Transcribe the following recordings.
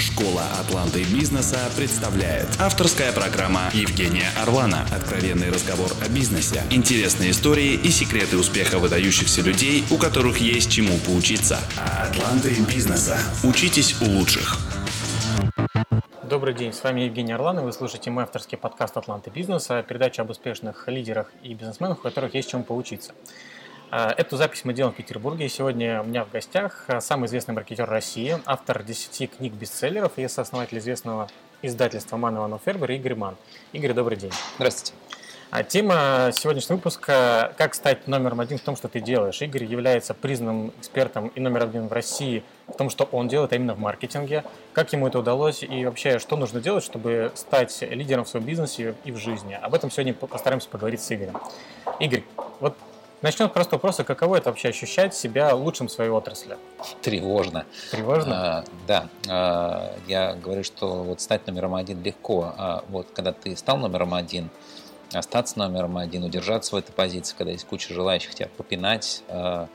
Школа Атланты бизнеса представляет авторская программа Евгения Орлана. Откровенный разговор о бизнесе, интересные истории и секреты успеха выдающихся людей, у которых есть чему поучиться. Атланты бизнеса. Учитесь у лучших. Добрый день, с вами Евгений Орлан, и вы слушаете мой авторский подкаст «Атланты бизнеса», передача об успешных лидерах и бизнесменах, у которых есть чему поучиться. А, эту запись мы делаем в Петербурге. Сегодня у меня в гостях а, самый известный маркетер России, автор 10 книг-бестселлеров и сооснователь известного издательства Ман Иванов Фербер Игорь Ман. Игорь, добрый день. Здравствуйте. А тема сегодняшнего выпуска «Как стать номером один в том, что ты делаешь». Игорь является признанным экспертом и номер один в России в том, что он делает, а именно в маркетинге. Как ему это удалось и вообще, что нужно делать, чтобы стать лидером в своем бизнесе и в жизни. Об этом сегодня постараемся поговорить с Игорем. Игорь, вот Начнем с простого вопроса. Каково это вообще ощущать себя лучшим в своей отрасли? Тревожно. Тревожно? А, да. А, я говорю, что вот стать номером один легко. А вот когда ты стал номером один, остаться номером один, удержаться в этой позиции, когда есть куча желающих тебя попинать, а,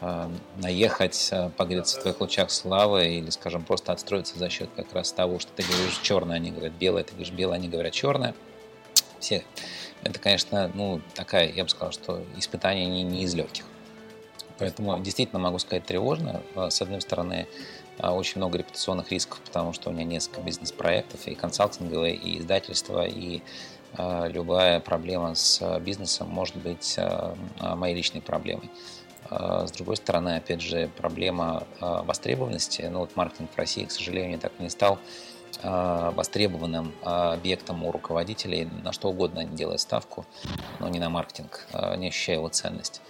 а, наехать, а, погреться в твоих лучах славы или, скажем, просто отстроиться за счет как раз того, что ты говоришь черное, они говорят белое, ты говоришь белое, они говорят черное. Все это, конечно, ну, такая, я бы сказал, что испытание не, не из легких. Поэтому действительно могу сказать тревожно. А, с одной стороны, а, очень много репутационных рисков, потому что у меня несколько бизнес-проектов, и консалтинговые, и издательства, и а, любая проблема с бизнесом может быть моей личной проблемой. С другой стороны, опять же, проблема востребованности. Ну вот маркетинг в России, к сожалению, так и не стал востребованным а, объектом у руководителей, на что угодно они делают ставку, но не на маркетинг, а, не ощущая его ценность.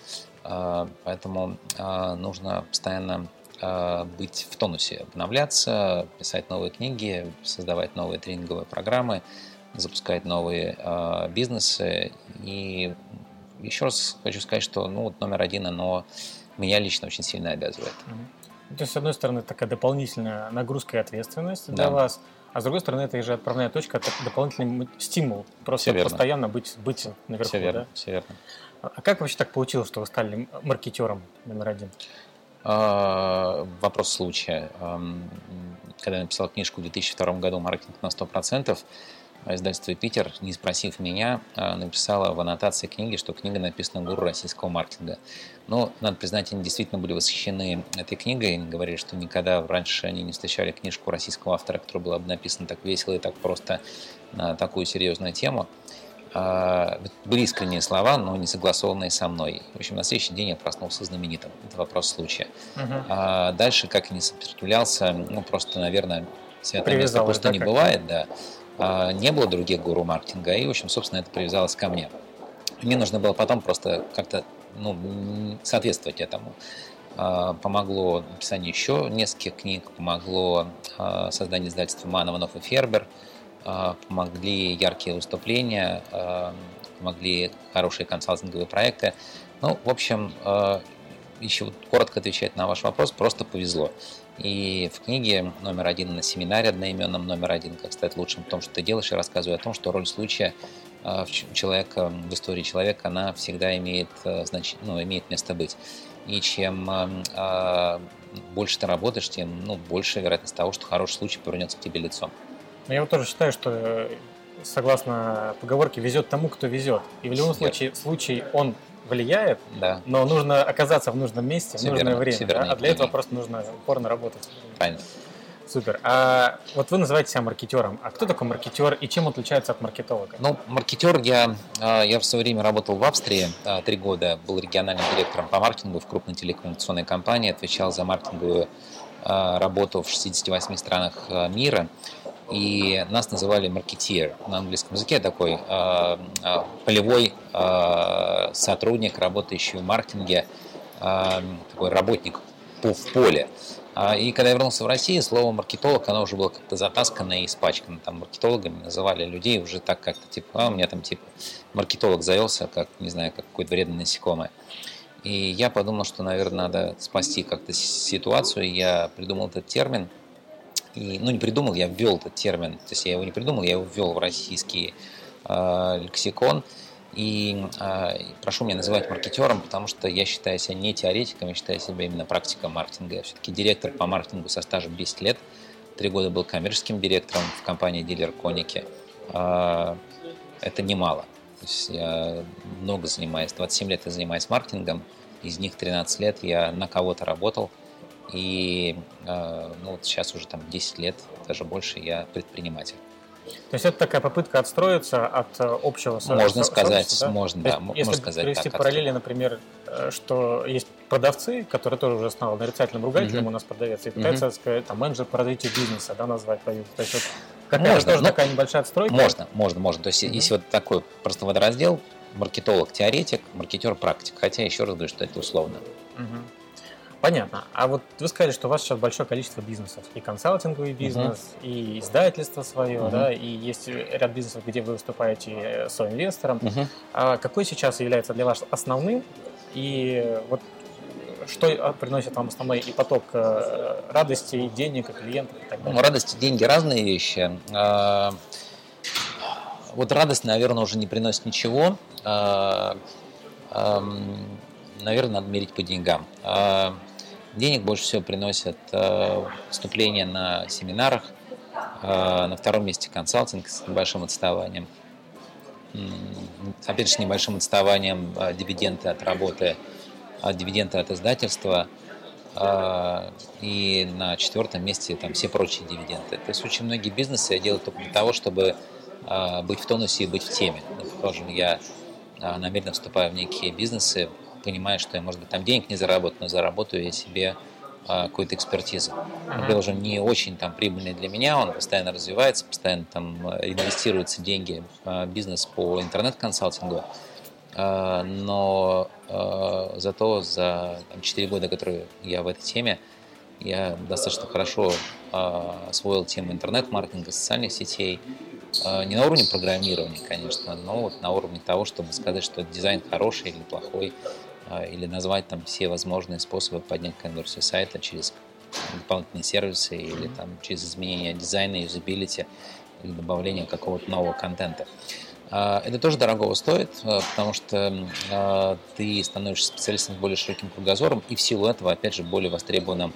Поэтому нужно постоянно быть в тонусе, обновляться, писать новые книги, создавать новые тренинговые программы, запускать новые бизнесы. И еще раз хочу сказать, что ну, вот номер один, оно меня лично очень сильно обязывает. То есть, с одной стороны, такая дополнительная нагрузка и ответственность да. для вас, а с другой стороны, это же отправная точка, это дополнительный стимул. Просто постоянно быть, быть наверху. Все верно, да? все верно. А как вообще так получилось, что вы стали маркетером номер один? А, вопрос случая. Когда я написал книжку в 2002 году «Маркетинг на 100%», а издательство «Питер», не спросив меня, а, написала в аннотации книги, что книга написана гуру российского маркетинга. Но, надо признать, они действительно были восхищены этой книгой. Они говорили, что никогда раньше они не встречали книжку российского автора, которая была бы написана так весело и так просто на такую серьезную тему. А, были искренние слова, но не согласованные со мной. В общем, на следующий день я проснулся знаменитым. Это вопрос случая. Uh-huh. А дальше, как не сопротивлялся, ну, просто, наверное, святое место просто да, не бывает, да. А, не было других гуру маркетинга, и, в общем, собственно, это привязалось ко мне. Мне нужно было потом просто как-то ну, соответствовать этому. А, помогло написание еще нескольких книг, помогло а, создание издательства Манованов и Фербер, помогли яркие выступления, помогли хорошие консалтинговые проекты. Ну, в общем, еще коротко отвечать на ваш вопрос, просто повезло. И в книге номер один на семинаре одноименном номер один «Как стать лучшим в том, что ты делаешь», я рассказываю о том, что роль случая а, в человека, в истории человека, она всегда имеет, э, значит, ну, имеет место быть. И чем э, больше ты работаешь, тем ну, больше вероятность того, что хороший случай повернется к тебе лицом. Ну, я вот тоже считаю, что э, согласно поговорке везет тому, кто везет. И в любом случае случай он влияет, да. но нужно оказаться в нужном месте в нужное время. Да? А для этого просто нужно упорно работать. Правильно. Супер. А вот вы называете себя маркетером. А кто такой маркетер и чем отличается от маркетолога? Ну, маркетер я, а, я в свое время работал в Австрии а, три года, был региональным директором по маркетингу в крупной телекоммуникационной компании, отвечал за маркетинговую а, работу в 68 странах мира и нас называли маркетир. На английском языке такой э, э, полевой э, сотрудник, работающий в маркетинге, э, такой работник в поле. И когда я вернулся в Россию, слово маркетолог, оно уже было как-то затаскано и испачкано. Там маркетологами называли людей уже так как-то, типа, а у меня там типа маркетолог завелся, как, не знаю, как какое-то вредное насекомое. И я подумал, что, наверное, надо спасти как-то ситуацию. Я придумал этот термин – и, ну, не придумал, я ввел этот термин, то есть я его не придумал, я его ввел в российский э, лексикон. И э, прошу меня называть маркетером, потому что я считаю себя не теоретиком, я считаю себя именно практиком маркетинга. Я все-таки директор по маркетингу со стажем 10 лет. Три года был коммерческим директором в компании дилер Коники. Э, это немало. То есть я много занимаюсь, 27 лет я занимаюсь маркетингом, из них 13 лет я на кого-то работал, и э, ну, вот сейчас уже там 10 лет, даже больше, я предприниматель. То есть это такая попытка отстроиться от э, общего Можно сказать, да? можно, да, можно если сказать привести так, параллели, например, э, что есть продавцы, которые тоже уже стал нарицательным ругателем угу. у нас продавец, и пытается угу. сказать, там, менеджер по развитию бизнеса, да, назвать То есть вот какая можно, тоже ну, такая небольшая отстройка. Можно, можно, можно. То есть угу. если вот такой просто водораздел, маркетолог, теоретик, маркетер, практик. Хотя еще раз говорю, что это условно. Угу. Понятно. А вот вы сказали, что у вас сейчас большое количество бизнесов. И консалтинговый бизнес, uh-huh. и издательство свое, uh-huh. да, и есть ряд бизнесов, где вы выступаете соинвестором. Uh-huh. А какой сейчас является для вас основным? И вот что приносит вам основной и поток э, радости, и денег, и клиентов и так далее? Ну, радость и деньги разные вещи. А, вот радость, наверное, уже не приносит ничего. А, наверное, надо мерить по деньгам. Денег больше всего приносят выступления на семинарах, на втором месте консалтинг с небольшим отставанием. Опять же, с небольшим отставанием дивиденды от работы – дивиденды от издательства, и на четвертом месте там все прочие дивиденды. То есть очень многие бизнесы я делаю только для того, чтобы быть в тонусе и быть в теме. Предположим, я намеренно вступаю в некие бизнесы, понимая, что я, может быть, там денег не заработаю, но заработаю я себе какую-то экспертизу. Например, уже не очень там прибыльный для меня, он постоянно развивается, постоянно там инвестируются деньги в бизнес по интернет-консалтингу. А, но а, зато за 4 года, которые я в этой теме, я достаточно хорошо а, освоил тему интернет-маркетинга, социальных сетей. Не на уровне программирования, конечно, но вот на уровне того, чтобы сказать, что дизайн хороший или плохой, или назвать там все возможные способы поднять конверсию сайта через дополнительные сервисы или там через изменение дизайна, юзабилити или добавление какого-то нового контента. А, это тоже дорогого стоит, а, потому что а, ты становишься специалистом с более широким кругозором и в силу этого, опять же, более востребованным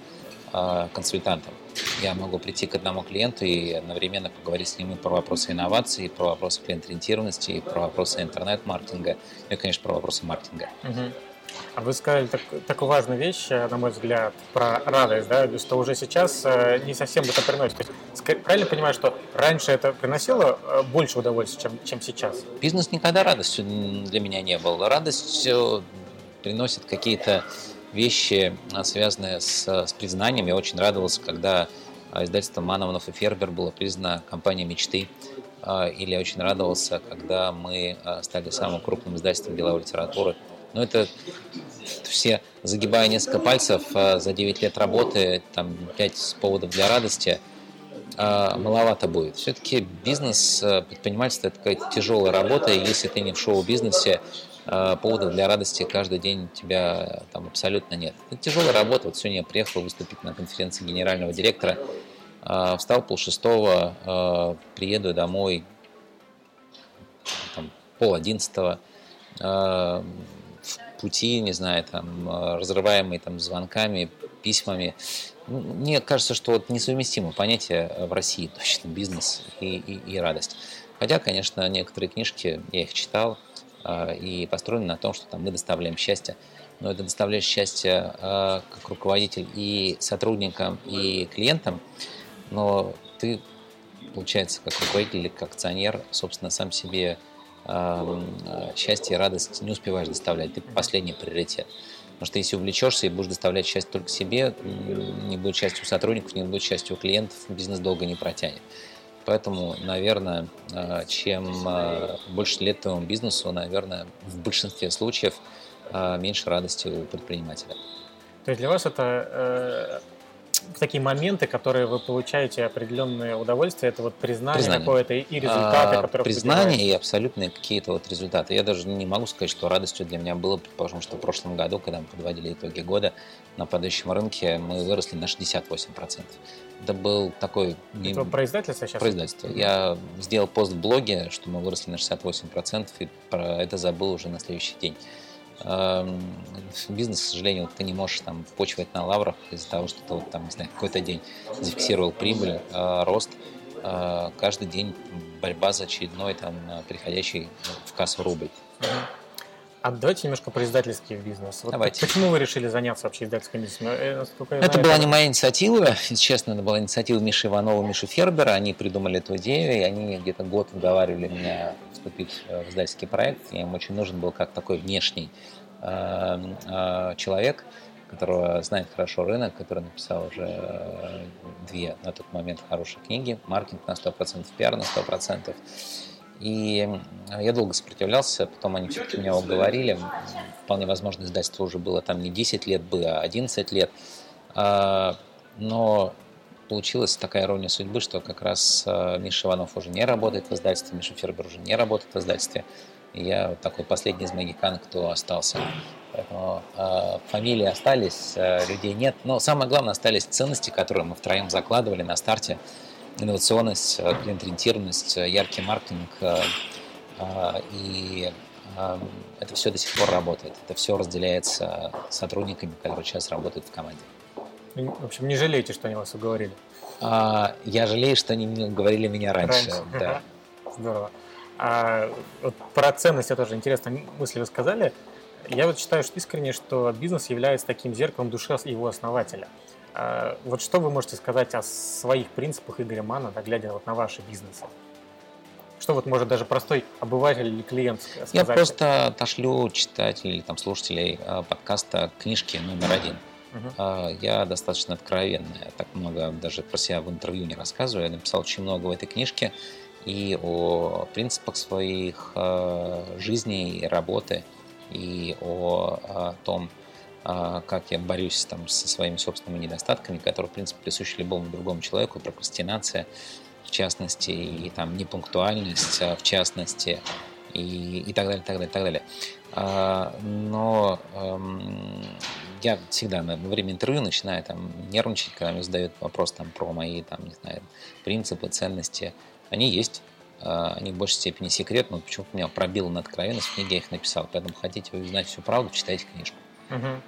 консультантом. Я могу прийти к одному клиенту и одновременно поговорить с ним и про вопросы инноваций, и про вопросы клиент-ориентированности, и про вопросы интернет-маркетинга, и, конечно, про вопросы маркетинга. Угу. А вы сказали так, такую важную вещь, э, на мой взгляд, про радость, да, что уже сейчас э, не совсем это приносит. То есть, правильно понимаю, что раньше это приносило э, больше удовольствия, чем, чем сейчас? Бизнес никогда радостью для меня не был. Радость приносит какие-то вещи, связанные с, с признанием. Я очень радовался, когда издательство Мановнов и Фербер было признано компанией мечты. Или я очень радовался, когда мы стали самым крупным издательством деловой литературы но это все, загибая несколько пальцев а, за 9 лет работы, там 5 поводов для радости, а, маловато будет. Все-таки бизнес, а, предпринимательство – это такая тяжелая работа, и если ты не в шоу-бизнесе, поводов для радости каждый день у тебя там абсолютно нет. Это тяжелая работа. Вот сегодня я приехал выступить на конференции генерального директора, встал пол шестого, приеду домой там, пол одиннадцатого, пути, не знаю, там, э, разрываемые там, звонками, письмами. Ну, мне кажется, что вот несовместимо понятие э, в России точно бизнес и, и, и радость. Хотя, конечно, некоторые книжки, я их читал, э, и построены на том, что там, мы доставляем счастье. Но это доставляет счастье как руководитель и сотрудникам, и клиентам. Но ты, получается, как руководитель или как акционер, собственно, сам себе счастье и радость не успеваешь доставлять, ты последний приоритет. Потому что если увлечешься и будешь доставлять счастье только себе, не будет счастья у сотрудников, не будет счастья у клиентов, бизнес долго не протянет. Поэтому, наверное, а, чем а, больше лет твоему бизнесу, наверное, в большинстве случаев меньше радости у предпринимателя. То есть для вас это э, в такие моменты, которые вы получаете определенное удовольствие, это вот признание, Признание. какое-то и результаты, А, которые Признание и абсолютные какие-то вот результаты. Я даже не могу сказать, что радостью для меня было, предположим, что в прошлом году, когда мы подводили итоги года, на падающем рынке мы выросли на 68%. Это был такой... Это про издательство сейчас? производство. Я сделал пост в блоге, что мы выросли на 68%, и про это забыл уже на следующий день. Эм, Бизнес, к сожалению, ты не можешь там почивать на лаврах из-за того, что ты вот там, не знаю, какой-то день зафиксировал прибыль, э, рост. Э, Каждый день борьба за очередной там э, приходящий в кассу рубль. А давайте немножко про издательский бизнес. Вот Давайте. Почему вы решили заняться вообще издательским бизнесом? Э, насколько я Это знаю, была не моя инициатива, если честно, это была инициатива Миши Иванова, Миши Фербера. Они придумали эту идею, и они где-то год уговаривали меня вступить э, в издательский проект. Я им очень нужен был как такой внешний э, э, человек, которого знает хорошо рынок, который написал уже э, две на тот момент хорошие книги, маркетинг на 100%, пиар на 100%. И я долго сопротивлялся, потом они все-таки меня уговорили. Вполне возможно, издательство уже было там не 10 лет бы, а 11 лет. А, Но получилась такая ирония судьбы, что как раз а, Миша Иванов уже не работает в издательстве, Миша Фербер уже не работает в издательстве. Я такой последний из магикан, кто остался. Поэтому э, фамилии остались, людей нет. Но самое главное, остались ценности, которые мы втроем закладывали на старте. Инновационность, э, клиент-ориентированность, э, яркий маркетинг. э, и это все до сих пор работает. Это все разделяется сотрудниками, которые сейчас работают в команде. В общем, не жалеете, что они вас уговорили. А, я жалею, что они не говорили меня раньше. Да. Ага. Здорово. А вот про ценности тоже интересная мысль вы сказали. Я вот считаю что искренне, что бизнес является таким зеркалом души его основателя. А вот что вы можете сказать о своих принципах Игоря Мана, глядя вот на ваши бизнесы? Что вот может даже простой обыватель или клиент сказать? Я просто отошлю читателей или там, слушателей э, подкаста книжки номер один. А, Я достаточно откровенный, я так много даже про себя в интервью не рассказываю. Я написал очень много в этой книжке и о принципах своих э, жизни и работы, и о, том, как я борюсь там, со своими собственными недостатками, которые, в принципе, присущи любому другому человеку, прокрастинация, в частности, и там непунктуальность, а, в частности, и, и так далее, так далее, так далее. А, Но эм, я всегда на- время интервью начинаю там нервничать, когда мне задают вопрос там про мои там не знаю принципы, ценности. Они есть, а, они в большей степени секрет, но почему-то меня пробило на откровенность, в книге я их написал. Поэтому хотите вы узнать всю правду, читайте книжку. Мгм.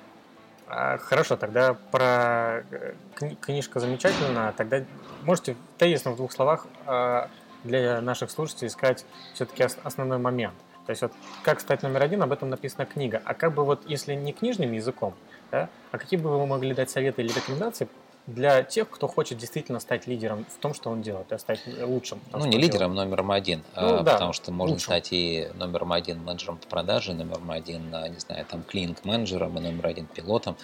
А, Хорошо, тогда про э, кни- книжка замечательная. Тогда можете тезисно в двух словах а, для наших слушателей сказать все-таки основной момент. То есть вот как стать номер один, об этом написана книга. А как бы вот, если не книжным языком, да, а какие бы вы могли дать советы или рекомендации для тех, кто хочет действительно стать лидером в том, что он делает, да, стать лучшим? том, Ну, не лидером, номером один. Ну а, да, потому что можно лучшим. стать и номером один менеджером по продаже, номером один, а, не знаю, там, клининг-менеджером, и номер один пилотом.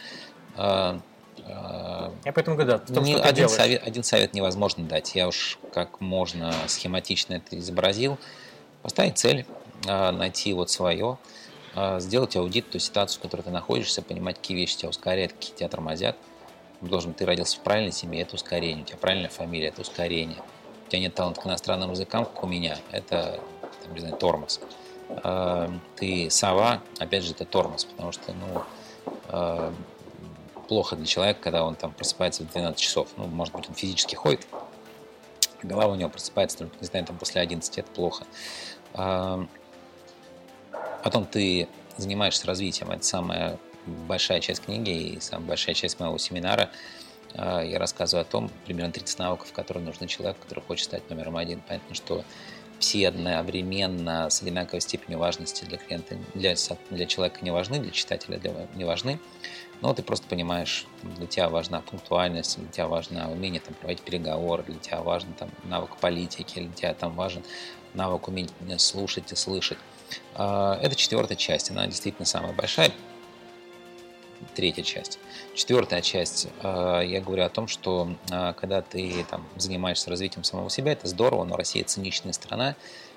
А, а, делает. Я поэтому говорю, да, в том, что ты один, совет, один совет невозможно дать. Я уж как можно схематично это изобразил. Поставить цель, а, найти вот свое, а, сделать аудит, ту ситуацию, в которой ты находишься, понимать, какие вещи тебя ускоряют, какие тебя тормозят. Должен ты родился в правильной семье, это ускорение. У тебя правильная фамилия, это ускорение. У тебя нет таланта к иностранным языкам, как у меня, это, там, не знаю, тормоз. А, Ты сова, опять же, это тормоз, потому что, ну, а, плохо для человека, когда он там просыпается в 12 часов. Ну, может быть, он физически ходит, голова у него просыпается только, не знаю, там после 11, это плохо. А, Потом ты занимаешься развитием, это самая большая часть книги и самая большая часть моего семинара. А, Я рассказываю о том, примерно 30 навыков, которые нужны человеку, который хочет стать номером один. Понятно, что все одновременно с одинаковой степенью важности для клиента, для, для человека не важны, для читателя для- не важны. Но ты просто понимаешь, для тебя важна пунктуальность, для тебя важно умение там, проводить переговоры, для тебя важен там, навык политики, для тебя там важен навык умения слушать и слышать. А, Это четвертая часть, она действительно самая большая. Третья часть. Четвертая часть, э, я говорю о том, что э, когда ты там, занимаешься развитием самого себя, это здорово, но Россия циничная страна,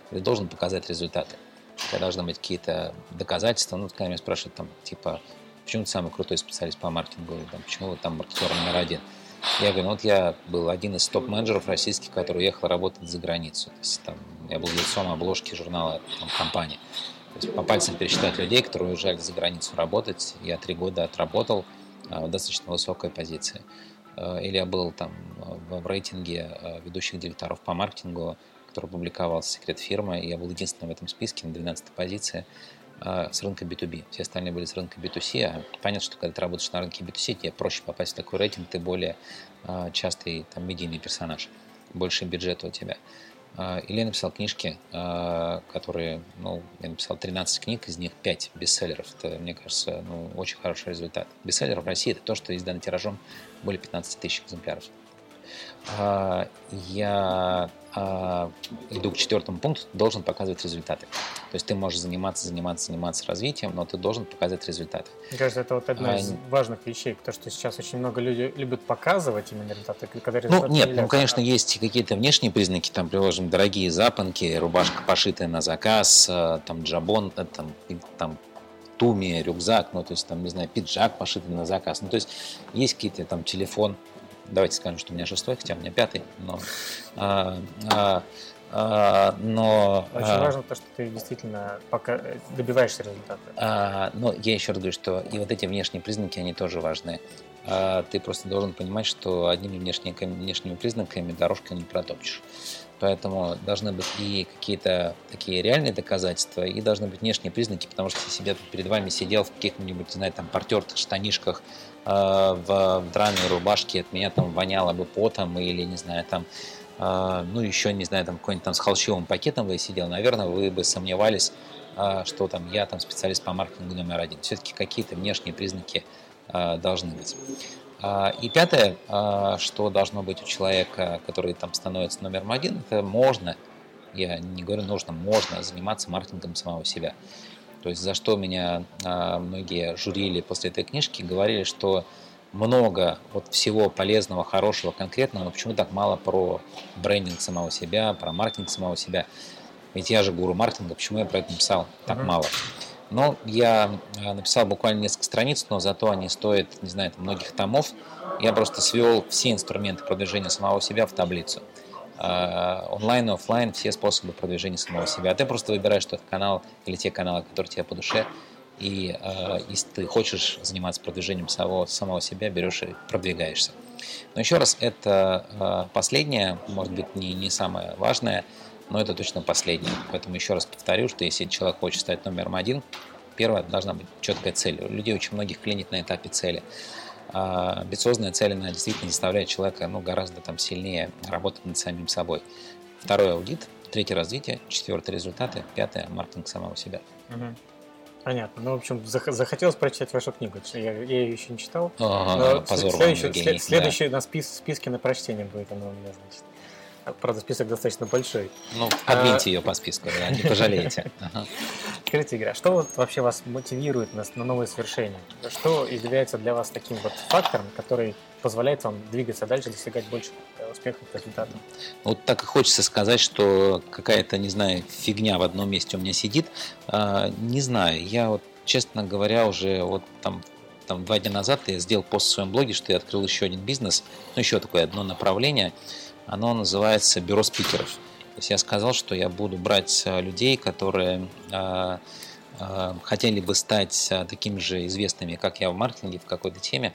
ты должен показать результаты. У тебя должны быть какие-то доказательства. Ну, когда меня спрашивают, там, типа, почему ты самый крутой специалист по маркетингу, или, там, почему вы там маркетер номер один. Я говорю, ну вот я был один из топ-менеджеров российских, который уехал работать за границу. То есть, там, я был лицом обложки журнала там, компании. То есть по пальцам пересчитать людей, которые уезжали за границу работать. Я три года отработал в достаточно высокой позиции. Или я был там в рейтинге ведущих директоров по маркетингу, который публиковался секрет фирмы, и я был единственным в этом списке на 12 позиции. А, с рынка B2B. Все остальные были с рынка B2C. А понятно, что когда ты работаешь на рынке B2C, тебе проще попасть в такой рейтинг, ты более а, частый там, медийный персонаж, больше бюджета у тебя. А, или я написал книжки, которые, ну, я написал 13 книг, из них 5 бестселлеров. Это, мне кажется, ну, очень хороший результат. Бестселлер в России – это то, что издано тиражом более 15 тысяч экземпляров. Я а, иду к четвертому пункту, должен показывать результаты. То есть ты можешь заниматься, заниматься, заниматься развитием, но ты должен показывать результаты. Мне кажется, это вот одна а, из важных вещей, потому что сейчас очень много людей любят показывать именно результаты, когда результаты Ну, нет, не ну, конечно, а... есть какие-то внешние признаки, там, приложим, дорогие запонки, рубашка пошитая на заказ, э, там, джабон, э, там, там туми, рюкзак, ну, то есть, там, не знаю, пиджак пошитый на заказ. Ну, то есть, есть какие-то там телефон, давайте скажем, что у меня шестой, хотя у меня пятый, но, а, а, а, но очень а, важно то, что ты действительно пока добиваешься результата. А, но я еще раз говорю, что и вот эти внешние признаки, они тоже важны. А, ты просто должен понимать, что одними внешними, внешними признаками дорожку не протопчешь. Поэтому должны быть и какие-то такие реальные доказательства, и должны быть внешние признаки, потому что если тут перед вами сидел в каких-нибудь, знаю, там, портертых штанишках, э, в драной рубашке, от меня там воняло бы потом, или, не знаю, там, э, ну, еще, не знаю, там, какой-нибудь там с холщовым пакетом вы сидел, наверное, вы бы сомневались, э, что там я там специалист по маркетингу номер один. Все-таки какие-то внешние признаки э, должны быть. А, и пятое, а, что должно быть у человека, который там становится номером один, это можно, я не говорю нужно, можно заниматься маркетингом самого себя. То есть за что меня а, многие журили после этой книжки, говорили, что много вот всего полезного, хорошего, конкретного, но почему так мало про брендинг самого себя, про маркетинг самого себя. Ведь я же гуру маркетинга, почему я про это написал так uh-huh. мало? Но я э, написал буквально несколько страниц, но зато они стоят, не знаю, многих томов. Я просто свел все инструменты продвижения самого себя в таблицу. Э, онлайн и офлайн все способы продвижения самого себя. А ты просто выбираешь тот канал или те каналы, которые тебе по душе. И э, если ты хочешь заниматься продвижением самого, самого себя, берешь и продвигаешься. Но еще раз, это последнее, может быть, не, не самое важное – но это точно последнее. Поэтому еще раз повторю, что если человек хочет стать номером один, первое должна быть четкая цель. У людей очень многих клинит на этапе цели. А амбициозная цель, она действительно заставляет человека ну, гораздо там, сильнее работать над самим собой. Второй аудит, третий развитие, четвертый результаты, пятое маркетинг самого себя. Угу. Понятно. Ну, в общем, захотелось прочитать вашу книгу. Я, я ее еще не читал. Ага, позор следующий, вам, след, следующий да. на спис, списке на прочтение будет оно у меня, значит. Правда, список достаточно большой. Ну, подвиньте а... ее по списку, да, не пожалеете. Скажите, Игорь, а что вот вообще вас мотивирует на, на новые свершения? Что является для вас таким вот фактором, который позволяет вам двигаться дальше, достигать больше э, успехов, результатов? Вот так и хочется сказать, что какая-то, не знаю, фигня в одном месте у меня сидит. А, не знаю, я вот, честно говоря, уже вот там там два дня назад я сделал пост в своем блоге, что я открыл еще один бизнес, ну еще такое одно направление – оно называется бюро спикеров. То есть я сказал, что я буду брать э, людей, которые э, э, хотели бы стать такими же известными, как я в маркетинге в какой-то теме.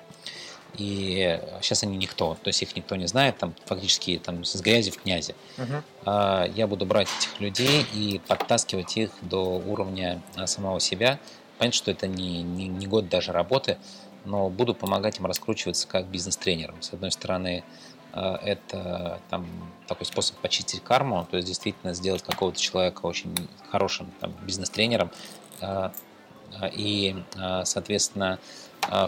И сейчас они никто, то есть их никто не знает, там фактически там с грязи в князи. Uh-huh. Я буду брать этих людей и подтаскивать их до уровня самого себя. Понятно, что это не, не, не год даже работы, но буду помогать им раскручиваться как бизнес-тренером. С одной стороны, это там, такой способ почистить карму, то есть действительно сделать какого-то человека очень хорошим там, бизнес-тренером. Э, и, э, соответственно,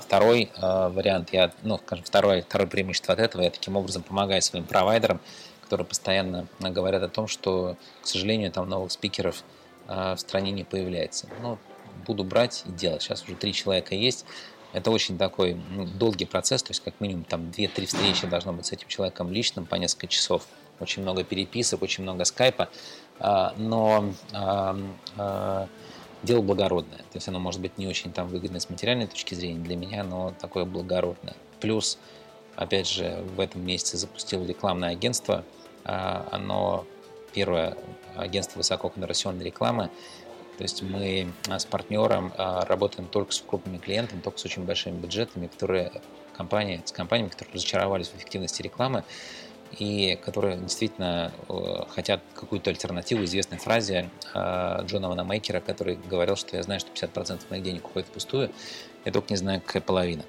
второй вариант, я, ну, скажем, второе, второе преимущество от этого, я таким образом помогаю своим провайдерам, которые постоянно говорят о том, что, к сожалению, там новых спикеров в стране не появляется. Ну, буду брать и делать. Сейчас уже три человека есть, это очень такой ну, долгий процесс, то есть как минимум там 2-3 встречи должно быть с этим человеком личным по несколько часов. Очень много переписок, очень много скайпа, а, но а, а, дело благородное. То есть оно может быть не очень там выгодно с материальной точки зрения для меня, но такое благородное. Плюс опять же, в этом месяце запустил рекламное агентство. Оно первое агентство высококонверсионной рекламы. То есть мы с партнером работаем только с крупными клиентами, только с очень большими бюджетами, которые компании, с компаниями, которые разочаровались в эффективности рекламы и которые действительно э, хотят какую-то альтернативу известной фразе э, Джона Ванамейкера, который говорил, что я знаю, что 50% моих денег уходит впустую, я только не знаю, какая половина.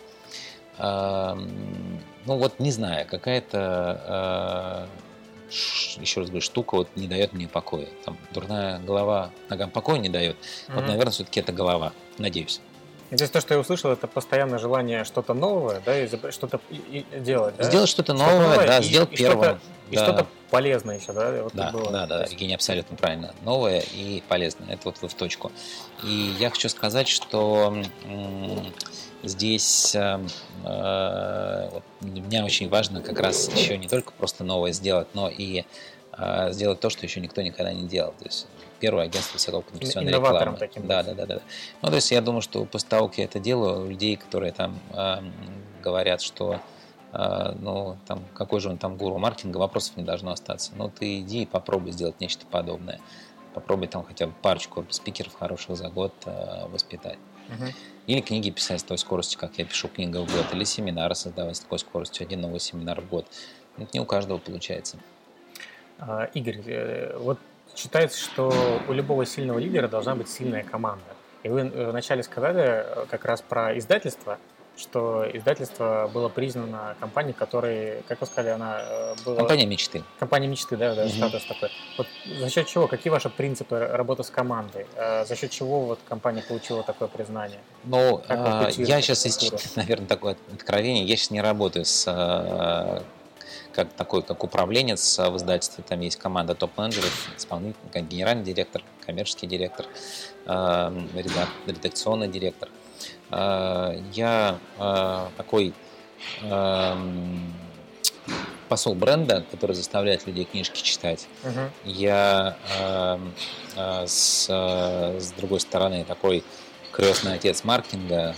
Ну вот не знаю, какая-то еще раз говорю, штука вот не дает мне покоя. Там дурная голова ногам покоя не дает. Mm-hmm. Вот, наверное, все-таки это голова. Надеюсь. Здесь то, что я услышал, это постоянное желание что-то новое, да, и что-то делать. Да? Сделать что-то новое, что новое, да, и, сделать и первое. Что и да. что-то полезное еще, да? Вот да, было. да, да, Евгений абсолютно правильно. Новое и полезное. Это вот вы в точку. И я хочу сказать, что здесь э, э, вот для меня очень важно как раз еще не только просто новое сделать, но и э, сделать то, что еще никто никогда не делал. То есть первое агентство высококонверсионной рекламы. таким. Да, да, да, да. Ну, то есть я думаю, что после того, как я это делаю, людей, которые там э, говорят, что э, ну, там, какой же он там гуру маркетинга, вопросов не должно остаться. Ну, ты иди и попробуй сделать нечто подобное. Попробуй там хотя бы парочку спикеров хороших за год э, воспитать. Угу. Или книги писать с той скоростью, как я пишу книгу в год, или семинары создавать с такой скоростью, один новый семинар в год. Это не у каждого получается. А, Игорь, э, вот Считается, что у любого сильного лидера должна быть сильная команда. И вы э, вначале сказали э, как раз про издательство, что издательство было признано компанией, которой, как вы сказали, она э, была... Компания мечты. Компания мечты, да, да, угу. статус такой. Вот за счет чего, какие ваши принципы работы с командой? За счет чего вот компания получила такое признание? Ну, я сейчас, наверное, такое откровение, я сейчас не работаю с как такой, как управленец в издательстве, там есть команда топ-менеджеров, исполнитель, генеральный директор, коммерческий директор, э, редакционный директор. Э, я э, такой посол бренда, который заставляет людей книжки читать. Uh-huh. Я с, с другой стороны такой крестный отец маркетинга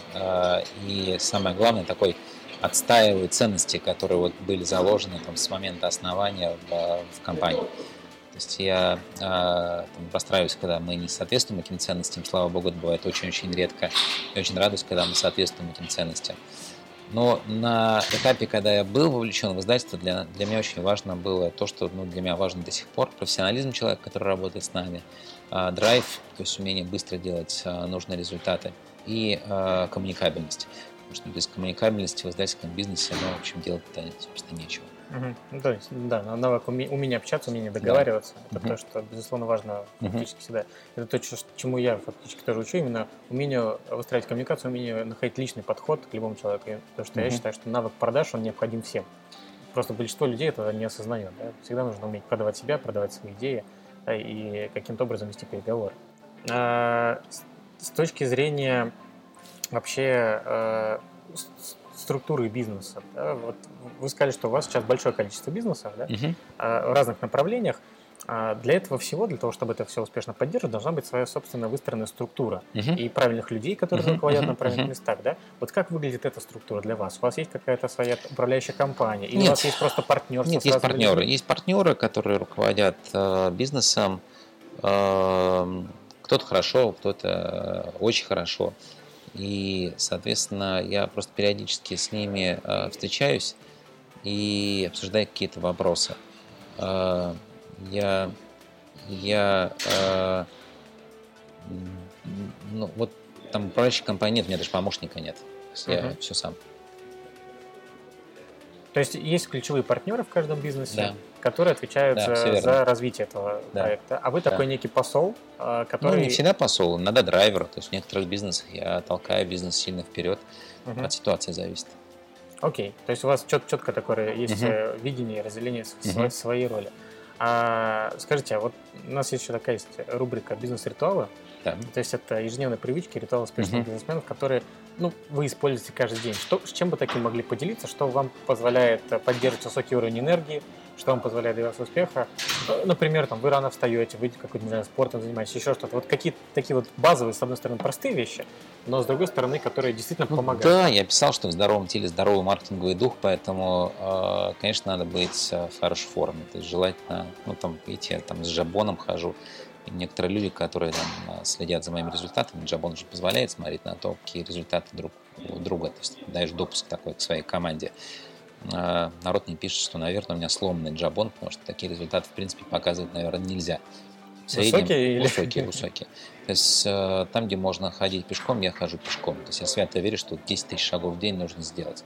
и самое главное такой отстаиваю ценности, которые вот были заложены там, с момента основания в, в компании. То есть я э, там, расстраиваюсь, когда мы не соответствуем этим ценностям. Слава богу, это бывает очень-очень редко. И очень радуюсь, когда мы соответствуем этим ценностям. Но на этапе, когда я был вовлечен в издательство, для, для меня очень важно было то, что ну, для меня важно до сих пор. Профессионализм человека, который работает с нами, э, драйв, то есть умение быстро делать э, нужные результаты и э, коммуникабельность. Потому что без коммуникабельности в издательском бизнесе, ну, в общем, делать-то, собственно, нечего. Угу. Ну, то есть, да, навык уме, умение общаться, умение договариваться. Да. Это угу. то, что, безусловно, важно фактически угу. всегда. Это то, чему я фактически тоже учу, именно умение выстраивать коммуникацию, умение находить личный подход к любому человеку. Потому что угу. я считаю, что навык продаж, он необходим всем. Просто большинство людей этого не осознает. Да? Всегда нужно уметь продавать себя, продавать свои идеи да, и каким-то образом вести переговоры. А, с точки зрения вообще э, структуры бизнеса. Да? Вот вы сказали, что у вас сейчас большое количество бизнесов да? угу. э, в разных направлениях. А для этого всего, для того, чтобы это все успешно поддерживать, должна быть своя собственная выстроенная структура uh и правильных людей, которые uh руководят uh на правильных uh местах. Да? Вот как выглядит эта структура для вас? У вас есть какая-то своя управляющая компания? Или Нет. у вас есть просто партнерство? Нет, есть партнеры. Людьми? Есть партнеры, которые руководят э, бизнесом. Э, кто-то хорошо, кто-то очень хорошо. И, соответственно, я просто периодически с ними э, встречаюсь и обсуждаю какие-то вопросы. Э, я, я, э, ну, вот там управляющей компании нет, у меня даже помощника нет. Я угу. все сам. То есть есть ключевые партнеры в каждом бизнесе, да. Которые отвечают да, за, за развитие этого да. проекта. А вы да. такой некий посол, а, который... Ну, не всегда посол, иногда драйвер. То есть в некоторых бизнесах я толкаю бизнес сильно вперед. Угу. От ситуации зависит. Окей. То есть у вас чет, четко такое есть угу. видение, разделение угу. своей роли. А, скажите, а вот у нас есть еще такая есть рубрика «Бизнес-ритуалы». Да. То есть это ежедневные привычки, ритуалы успешных угу. бизнесменов, которые ну, вы используете каждый день. Что, с чем бы таким могли поделиться, что вам позволяет э, поддерживать высокий уровень энергии, что вам позволяет добиваться успеха. Э, например, там, вы рано встаете, вы какой-то, не знаю, спортом занимаетесь, еще что-то. Вот какие-то такие вот базовые, с одной стороны, простые вещи, но с другой стороны, которые действительно ну, помогают. Да, я писал, что в здоровом теле здоровый маркетинговый дух, поэтому, э, конечно, надо быть в хорошей форме. То есть желательно, ну, там, видите, я там с жабоном хожу, некоторые люди, которые там, следят за моими результатами, Джабон же позволяет смотреть на то, какие результаты друг у друга, то есть даешь допуск такой к своей команде. А, народ мне пишет, что, наверное, у меня сломанный джабон, потому что такие результаты, в принципе, показывать, наверное, нельзя. В среднем, высокие? Или... Высокие, высокие. То есть э, там, где можно ходить пешком, я хожу пешком. То есть я свято верю, что 10 тысяч шагов в день нужно сделать.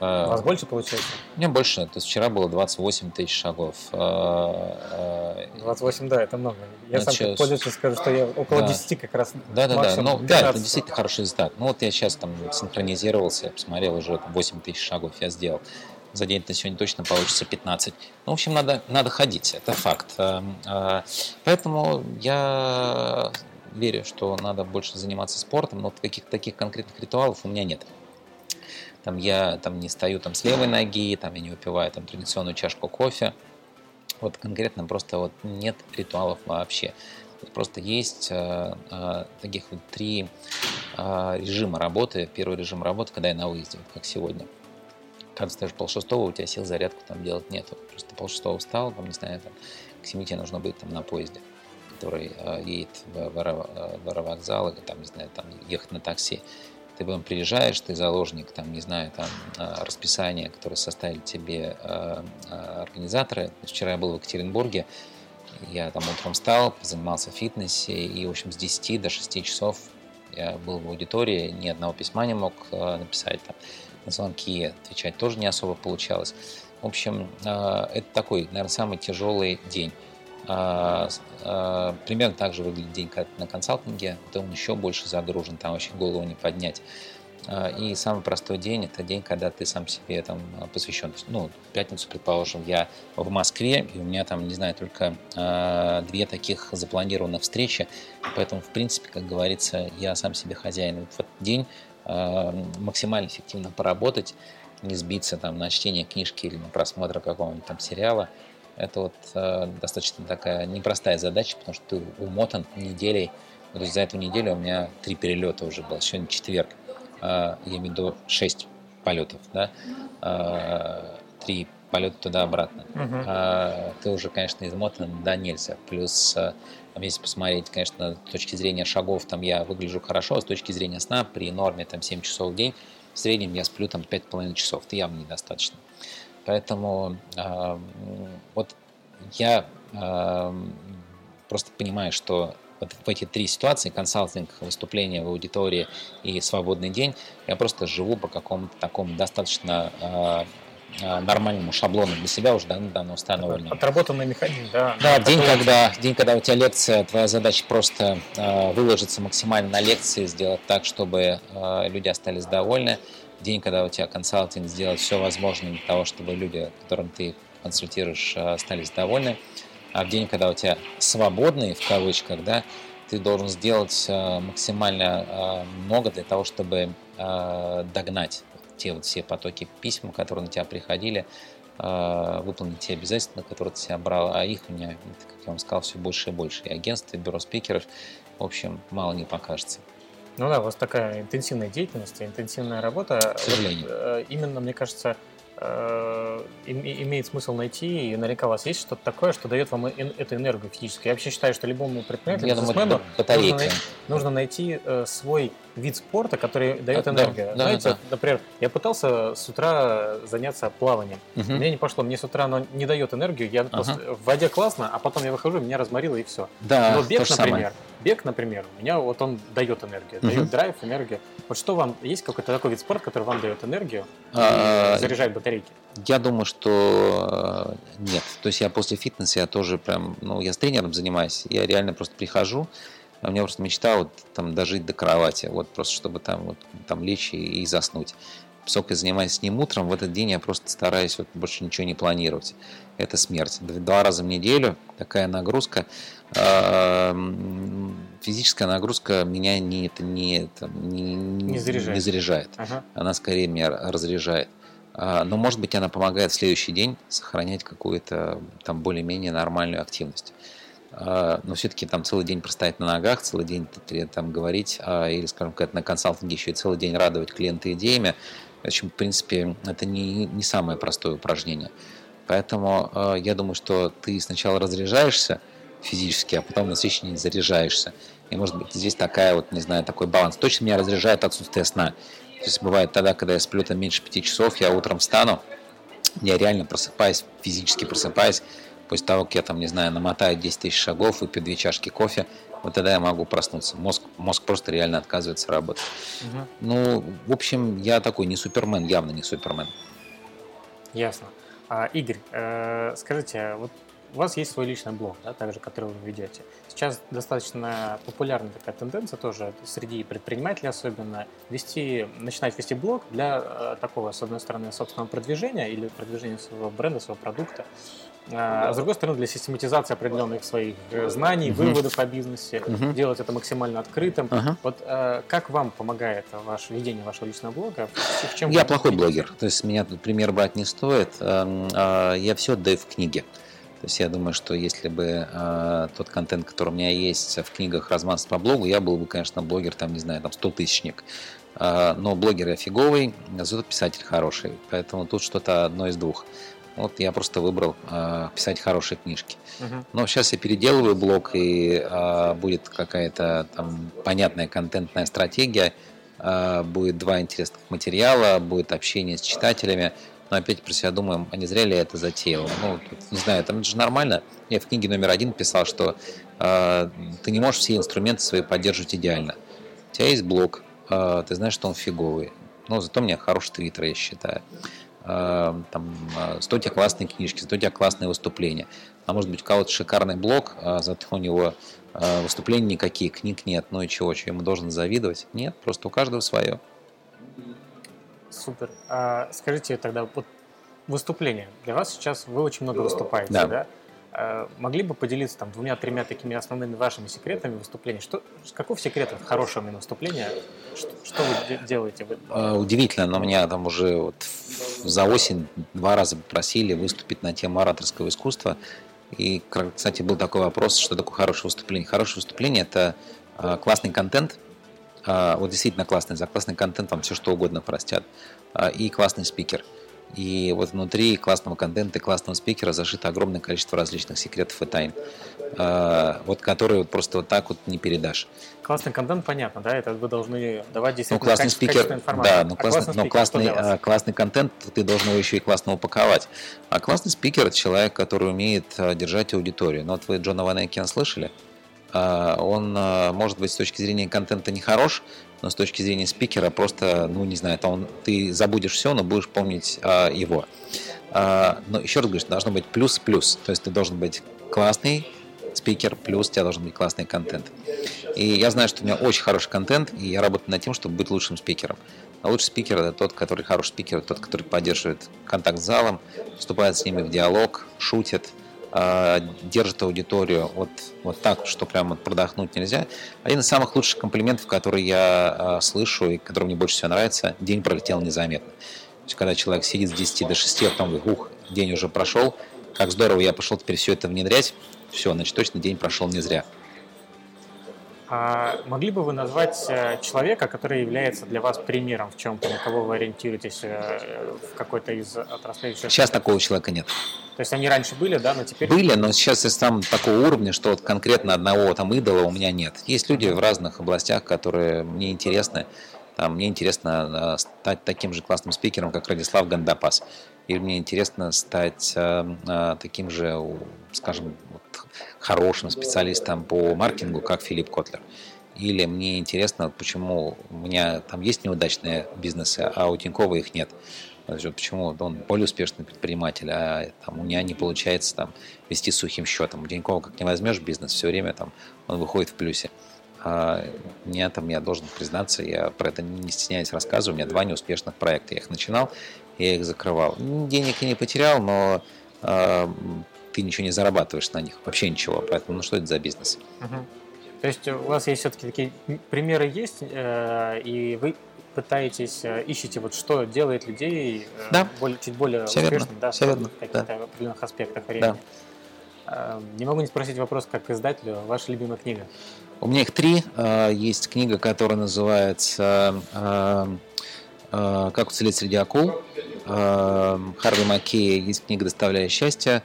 А, У вас больше получается? У меня больше. То есть вчера было 28 тысяч шагов. 28, а, да, это много. Я Значит, сам пользователь скажу, что я около да. 10 как раз. Да, да, да. Ну, да, это действительно хороший результат. Ну вот я сейчас там синхронизировался, посмотрел, уже 8 тысяч шагов я сделал. За день это сегодня точно получится 15. Ну, в общем, надо, надо ходить, это факт. А, поэтому я верю, что надо больше заниматься спортом, но каких-то таких конкретных ритуалов у меня нет там я там не стою там с левой ноги, там я не выпиваю там традиционную чашку кофе. Вот конкретно просто вот нет ритуалов вообще. Просто есть э, э, таких вот три э, режима работы. Первый режим работы, когда я на выезде, вот как сегодня. Когда встаешь пол-шестого, у тебя сил зарядку там делать нету. Просто пол-шестого встал, там, не знаю, там, к семи тебе нужно быть там на поезде, который э, едет в, в, в аэровокзал, или там, не знаю, там ехать на такси ты потом приезжаешь, ты заложник, там, не знаю, там, а, расписания, которое составили тебе э, организаторы. Вчера я был в Екатеринбурге, я там утром встал, занимался в фитнесе, и, в общем, с 10 до 6 часов я был в аудитории, ни одного письма не мог написать, там, на звонки отвечать тоже не особо получалось. В общем, это такой, наверное, самый тяжелый день. А, а, примерно так же выглядит день на консалтинге, то он еще больше загружен, там вообще голову не поднять. А, и самый простой день – это день, когда ты сам себе там посвящен. Ну, пятницу, предположим, я в Москве, и у меня там, не знаю, только две таких запланированных встречи, поэтому, в принципе, как говорится, я сам себе хозяин. В этот день максимально эффективно поработать, не сбиться там на чтение книжки или на просмотр какого-нибудь там сериала – это вот э, достаточно такая непростая задача, потому что ты умотан неделей. То есть за эту неделю у меня три перелета уже было. Сегодня четверг. Э, я имею в виду шесть полетов, да? Э, три полета туда-обратно. Uh-huh. Э, ты уже, конечно, измотан, да, нельзя. Плюс, э, если посмотреть, конечно, с точки зрения шагов, там я выгляжу хорошо, а с точки зрения сна при норме там 7 часов в день, в среднем я сплю там 5,5 часов. Это явно недостаточно. Поэтому э, вот я э, просто понимаю, что вот в эти три ситуации, консалтинг, выступление в аудитории и свободный день, я просто живу по какому-то такому достаточно э, нормальному шаблону для себя уже давно, давно установленному. Отработанный механизм, да. Да, день когда, день, когда у тебя лекция, твоя задача просто э, выложиться максимально на лекции, сделать так, чтобы э, люди остались довольны день, когда у тебя консалтинг, сделать все возможное для того, чтобы люди, которым ты консультируешь, э, остались довольны. А в день, когда у тебя свободные, в кавычках, да, ты должен сделать э, максимально э, много для того, чтобы догнать те вот все потоки писем, которые на тебя приходили, выполнить те обязательства, которые ты себя брал, а их у меня, как я вам сказал, все больше и больше. И агентство, и бюро спикеров, в общем, мало не покажется. Ну да, у вас такая интенсивная деятельность, интенсивная работа. К сожалению. Вот, э, именно, мне кажется, э, имеет смысл найти, и наверняка у вас есть что-то такое, что дает вам эту энергию физическую. Я вообще считаю, что любому предпринимателю, Я думаю, нужно, найти, нужно найти э, свой вид спорта, который дает а, энергию. Да, Знаете, да, да. например, я пытался с утра заняться плаванием. Угу. Мне не пошло, мне с утра оно не дает энергию. Я ага. просто в воде классно, а потом я выхожу, меня разморило и все. Да, Но бег, например, самое. бег, например, у меня вот он дает энергию, угу. дает драйв, энергию. Вот что вам есть какой-то такой вид спорта, который вам дает энергию, а, заряжает батарейки? Я думаю, что э, нет. То есть я после фитнеса я тоже прям, ну я с тренером занимаюсь, я реально просто прихожу а у меня просто мечта вот там дожить до кровати, вот просто чтобы там вот там лечь и, и заснуть. Поскольку я занимаюсь с ним утром, в этот день я просто стараюсь вот больше ничего не планировать. Это смерть. Два раза в неделю такая нагрузка. физическая нагрузка меня не, это, не, это, не, не заряжает. Не заряжает. Ага. Она скорее меня разряжает. А, но, может быть, она помогает в следующий день сохранять какую-то там более-менее нормальную активность. А, но все-таки там целый день простоять на ногах, целый день там говорить, а, или, скажем, как на консалтинге еще и целый день радовать клиента идеями, в общем, в принципе, это не, не самое простое упражнение. Поэтому я думаю, что ты сначала разряжаешься физически, а потом на следующий день заряжаешься. И может быть здесь такая вот, не знаю, такой баланс. Точно меня разряжает отсутствие сна. То есть бывает тогда, когда я сплю там меньше пяти часов, я утром встану, я реально просыпаюсь, физически просыпаюсь, после того, как я там, не знаю, намотаю 10 тысяч шагов, выпью две чашки кофе, вот тогда я могу проснуться. Мозг, мозг просто реально отказывается работать. Угу. Ну, в общем, я такой не супермен, явно не супермен. Ясно. А, Игорь, э, скажите, вот у вас есть свой личный блог, да, также, который вы ведете. Сейчас достаточно популярна такая тенденция тоже среди предпринимателей особенно вести, начинать вести блог для э, такого, с одной стороны, собственного продвижения или продвижения своего бренда, своего продукта, а с другой стороны, для систематизации определенных своих э, знаний, uh-huh. выводов о бизнесе, uh-huh. делать это максимально открытым. Uh-huh. Вот э, как вам помогает ваше ведение вашего личного блога? Чем я плохой видите? блогер, то есть меня тут пример брать не стоит. Эм, а, я все отдаю в книге. То есть я думаю, что если бы э, тот контент, который у меня есть в книгах размазаться по блогу, я был бы, конечно, блогер, там, не знаю, там 100 тысячник. Э, но блогер я фиговый, зато писатель хороший. Поэтому тут что-то одно из двух. Вот я просто выбрал э, писать хорошие книжки. Uh-huh. Но сейчас я переделываю блог, и э, будет какая-то там понятная контентная стратегия, э, будет два интересных материала, будет общение с читателями но опять про себя думаем, а не зря ли я это затеял? Ну, не знаю, там это же нормально. Я в книге номер один писал, что э, ты не можешь все инструменты свои поддерживать идеально. У тебя есть блог, э, ты знаешь, что он фиговый. Но зато у меня хороший твиттер, я считаю. Э, там, зато у тебя классные книжки, зато у тебя классные выступления. А может быть, у кого-то шикарный блог, а зато у него э, выступлений никаких, книг нет. Ну и чего, что ему должен завидовать? Нет, просто у каждого свое. Супер. А, скажите тогда, вот выступление. Для вас сейчас вы очень много выступаете, да? да? А, могли бы поделиться там двумя-тремя такими основными вашими секретами выступления? Что, каков секрет хорошего выступления? Что, что вы делаете? А, удивительно, но меня там уже вот за осень два раза попросили выступить на тему ораторского искусства. И, кстати, был такой вопрос, что такое хорошее выступление. Хорошее выступление – это а, классный контент – а, вот действительно классный, за классный контент вам все что угодно простят, а, и классный спикер. И вот внутри классного контента и классного спикера зашито огромное количество различных секретов и тайн, вот которые вот просто вот так вот не передашь. Классный контент, понятно, да? Это вы должны давать действительно ну, классный спикер, Да, но, а классный, классный, но классный, классный контент ты должен его еще и классно упаковать. А классный спикер – это человек, который умеет держать аудиторию. Ну вот вы Джона Ван Эйкен слышали? А, он, а, может быть, с точки зрения контента не хорош, но с точки зрения спикера просто, ну, не знаю, он, ты забудешь все, но будешь помнить а, его. А, но еще раз говорю, должно быть плюс-плюс, то есть ты должен быть классный спикер, плюс у тебя должен быть классный контент. И я знаю, что у меня очень хороший контент, и я работаю над тем, чтобы быть лучшим спикером. А лучший спикер – это тот, который хороший спикер, тот, который поддерживает контакт с залом, вступает с ними в диалог, шутит, а, держит аудиторию вот, вот так, что прямо продохнуть нельзя. Один из самых лучших комплиментов, которые я а, слышу и который мне больше всего нравится, день пролетел незаметно. То есть, когда человек сидит с 10 до 6, а потом говорит, ух, день уже прошел, как здорово, я пошел теперь все это внедрять, все, значит, точно день прошел не зря. А могли бы вы назвать э, человека, который является для вас примером в чем-то, на кого вы ориентируетесь э, в какой-то из отраслей? Сейчас такого человека нет. То есть они раньше были, да, но теперь... Были, но сейчас я сам такого уровня, что вот конкретно одного там идола у меня нет. Есть люди в разных областях, которые мне интересны. Там, мне интересно э, стать таким же классным спикером, как Радислав Гандапас. Или мне интересно стать таким же, скажем, хорошим специалистом по маркетингу, как Филипп Котлер. Или мне интересно, почему у меня там есть неудачные бизнесы, а у Тинькова их нет. Почему он более успешный предприниматель, а там, у меня не получается там, вести сухим счетом. У Тинькова как не возьмешь бизнес, все время там, он выходит в плюсе. А меня там, я должен признаться, я про это не стесняюсь рассказываю, у меня два неуспешных проекта. Я их начинал, я их закрывал. Денег я не потерял, но а, ты ничего не зарабатываешь на них, вообще ничего. Поэтому, ну что это за бизнес? Угу. То есть у вас есть все-таки такие примеры есть, э, и вы пытаетесь, э, ищете вот что делает людей э, да. более, чуть более Все успешными, верно. да, Все верно. в каких-то Да. определенных аспектах времени. Э, Не могу не спросить вопрос, как издателю, ваша любимая книга? У меня их три. Э, Есть книга, которая называется э, «Как уцелеть среди акул». Харви Маккея. Есть книга «Доставляя счастье»,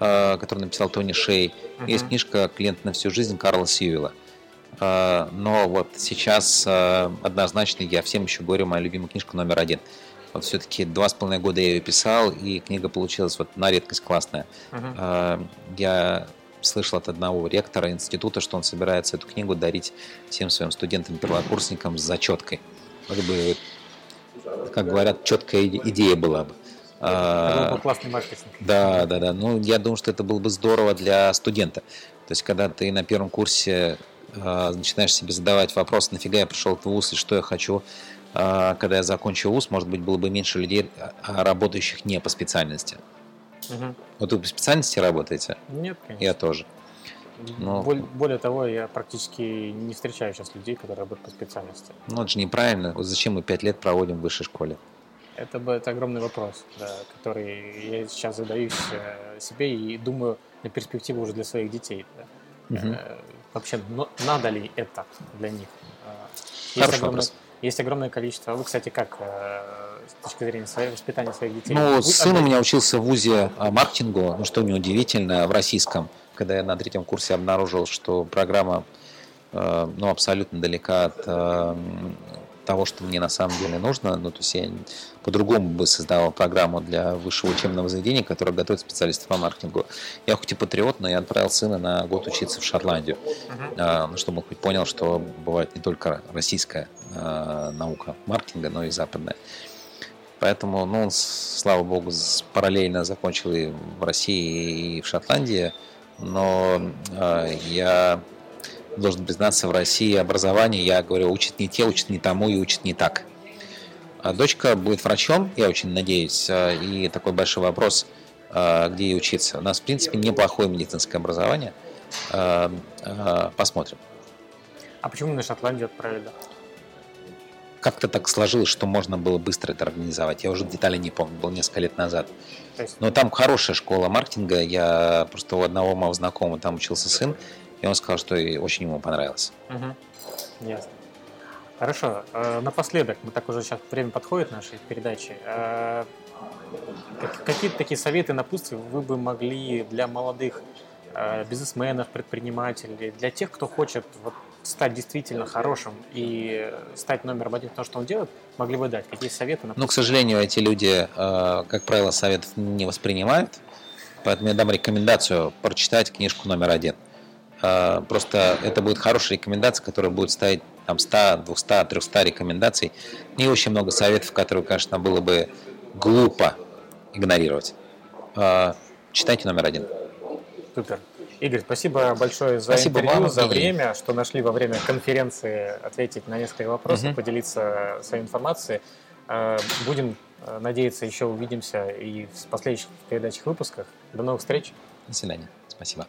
э, которую написал Тони Шей. Есть Мгм. книжка «Клиент на всю жизнь» Карла Сьюэлла. Э, Но вот сейчас э, однозначно я всем еще говорю мою любимую книжку номер один. Вот все-таки два с половиной года я ее писал, и книга получилась вот на редкость классная. Э, Я слышал от одного ректора института, что он собирается эту книгу дарить всем своим студентам-первокурсникам с зачеткой. Вот бы, как говорят, четкая иде- идея была бы. Это был А, бы классный маркетинг. Да, да, да. Ну, я думаю, что это было бы здорово для студента. То есть, когда ты на первом курсе э, начинаешь себе задавать вопрос, нафига я пришел в ВУЗ и что я хочу, э, когда я закончу ВУЗ, может быть, было бы меньше людей, а, работающих не по специальности. Мгм. Вот вы по специальности работаете? Нет, конечно. Я тоже. но- Боль- Более того, я практически не встречаю сейчас людей, которые работают по специальности. Ну, это же неправильно. Вот зачем мы пять лет проводим в высшей школе? Это, это огромный вопрос, да, который я сейчас задаюсь э, себе и думаю на перспективу уже для своих детей. да. Э, Вообще, но надо ли это для них? Э, Есть Хороший огромное, вопрос. есть огромное количество. Вы, кстати, как с точки зрения своего воспитания своих детей? Ну, Вы сын у меня учился в ВУЗе а, маркетингу, ну, что неудивительно, в российском. Когда я на третьем курсе обнаружил, что программа ну, абсолютно далека от того, что мне на самом деле нужно. Ну, то есть я по-другому бы создавал программу для высшего учебного заведения, которое готовит специалистов по маркетингу. Я хоть и патриот, но я отправил сына на год учиться в Шотландию. А, ну, чтобы он хоть понял, что бывает не только российская а, наука маркетинга, но и западная. Поэтому, ну, он, слава богу, параллельно закончил и в России, и в Шотландии. Но а, я должен признаться, в России образование, я говорю, учат не те, учат не тому и учат не так. А дочка будет врачом, я очень надеюсь, а, и такой большой вопрос, а, где ей учиться. У нас, в принципе, неплохое медицинское образование. Посмотрим. А почему на Шотландию отправили? Как-то так сложилось, что можно было быстро это организовать. Я уже детали не помню, было несколько лет назад. Но там хорошая школа маркетинга. Я просто у одного моего знакомого там учился сын, и он сказал, что и очень ему понравилось. Мгм. Ясно. Хорошо. э, Напоследок, мы так уже сейчас время подходит нашей передачи. Э, как- Какие-то такие советы, напутствия вы бы могли для молодых э, бизнесменов, предпринимателей, для тех, кто хочет вот стать действительно хорошим и стать номером один в том, что он делает, могли бы дать? Какие советы? Но, к сожалению, эти люди, как правило, советов не воспринимают. Поэтому я дам рекомендацию прочитать книжку номер один. Э, Просто это будет хорошая рекомендация, которая будет ставить там 100, 200, 300 рекомендаций. Не очень много советов, которые, конечно, было бы глупо игнорировать. Э, Читайте номер один. Супер. Игорь, спасибо большое за Спасибо интервью, вам, за Игорь. время, что нашли во время конференции ответить на несколько вопросов, Мгм. поделиться своей информацией. Э, Будем э, надеяться, еще увидимся и в последующих передачах выпусках. До новых встреч. До свидания. Спасибо.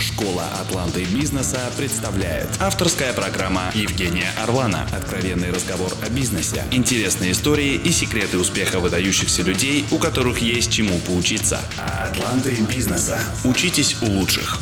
Школа Атланты бизнеса представляет авторская программа Евгения Орлана. Откровенный разговор о бизнесе, интересные истории и секреты успеха выдающихся людей, у которых есть чему поучиться. Атланты бизнеса. Учитесь у лучших.